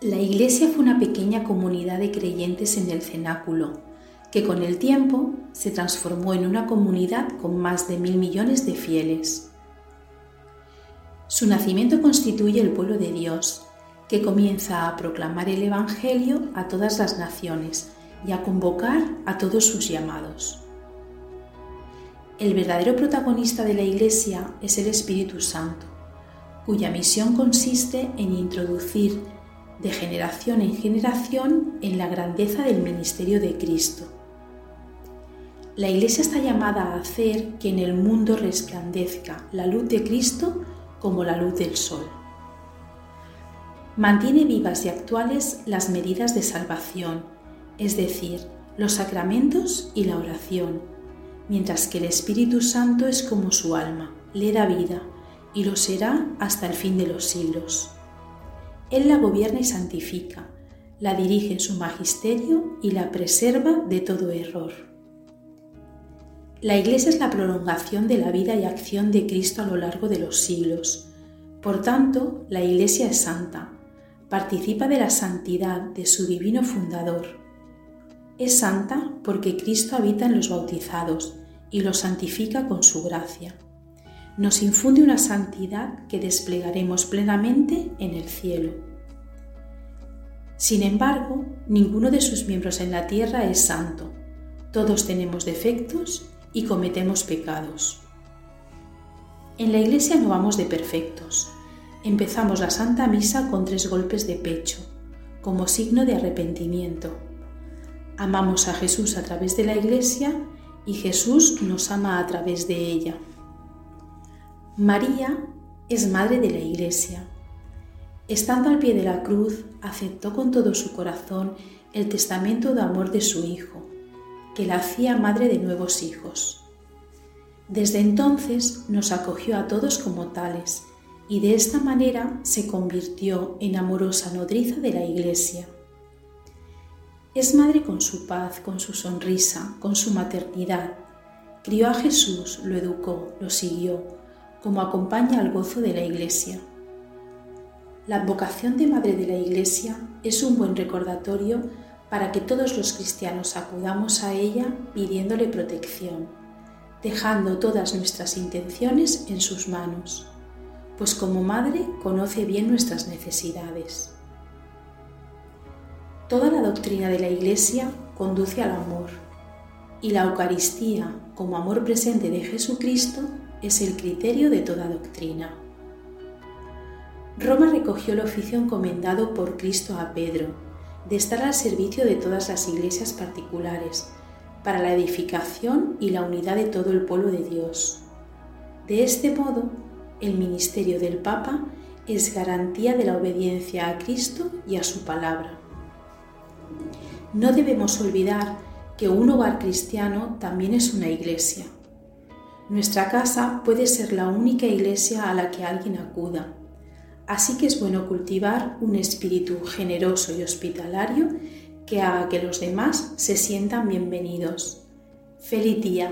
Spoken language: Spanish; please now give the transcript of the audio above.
La iglesia fue una pequeña comunidad de creyentes en el cenáculo, que con el tiempo se transformó en una comunidad con más de mil millones de fieles. Su nacimiento constituye el pueblo de Dios, que comienza a proclamar el Evangelio a todas las naciones y a convocar a todos sus llamados. El verdadero protagonista de la Iglesia es el Espíritu Santo, cuya misión consiste en introducir de generación en generación en la grandeza del ministerio de Cristo. La Iglesia está llamada a hacer que en el mundo resplandezca la luz de Cristo como la luz del sol. Mantiene vivas y actuales las medidas de salvación, es decir, los sacramentos y la oración, mientras que el Espíritu Santo es como su alma, le da vida y lo será hasta el fin de los siglos. Él la gobierna y santifica, la dirige en su magisterio y la preserva de todo error. La Iglesia es la prolongación de la vida y acción de Cristo a lo largo de los siglos. Por tanto, la Iglesia es santa, participa de la santidad de su divino fundador. Es santa porque Cristo habita en los bautizados y los santifica con su gracia nos infunde una santidad que desplegaremos plenamente en el cielo. Sin embargo, ninguno de sus miembros en la tierra es santo. Todos tenemos defectos y cometemos pecados. En la iglesia no vamos de perfectos. Empezamos la Santa Misa con tres golpes de pecho, como signo de arrepentimiento. Amamos a Jesús a través de la iglesia y Jesús nos ama a través de ella. María es madre de la Iglesia. Estando al pie de la cruz, aceptó con todo su corazón el testamento de amor de su Hijo, que la hacía madre de nuevos hijos. Desde entonces nos acogió a todos como tales y de esta manera se convirtió en amorosa nodriza de la Iglesia. Es madre con su paz, con su sonrisa, con su maternidad. Crió a Jesús, lo educó, lo siguió, como acompaña al gozo de la Iglesia. La vocación de Madre de la Iglesia es un buen recordatorio para que todos los cristianos acudamos a ella pidiéndole protección, dejando todas nuestras intenciones en sus manos, pues como Madre conoce bien nuestras necesidades. Toda la doctrina de la Iglesia conduce al amor, y la Eucaristía como amor presente de Jesucristo es el criterio de toda doctrina. Roma recogió el oficio encomendado por Cristo a Pedro, de estar al servicio de todas las iglesias particulares, para la edificación y la unidad de todo el pueblo de Dios. De este modo, el ministerio del Papa es garantía de la obediencia a Cristo y a su palabra. No debemos olvidar que un hogar cristiano también es una iglesia nuestra casa puede ser la única iglesia a la que alguien acuda, así que es bueno cultivar un espíritu generoso y hospitalario que haga que los demás se sientan bienvenidos. Feliz día.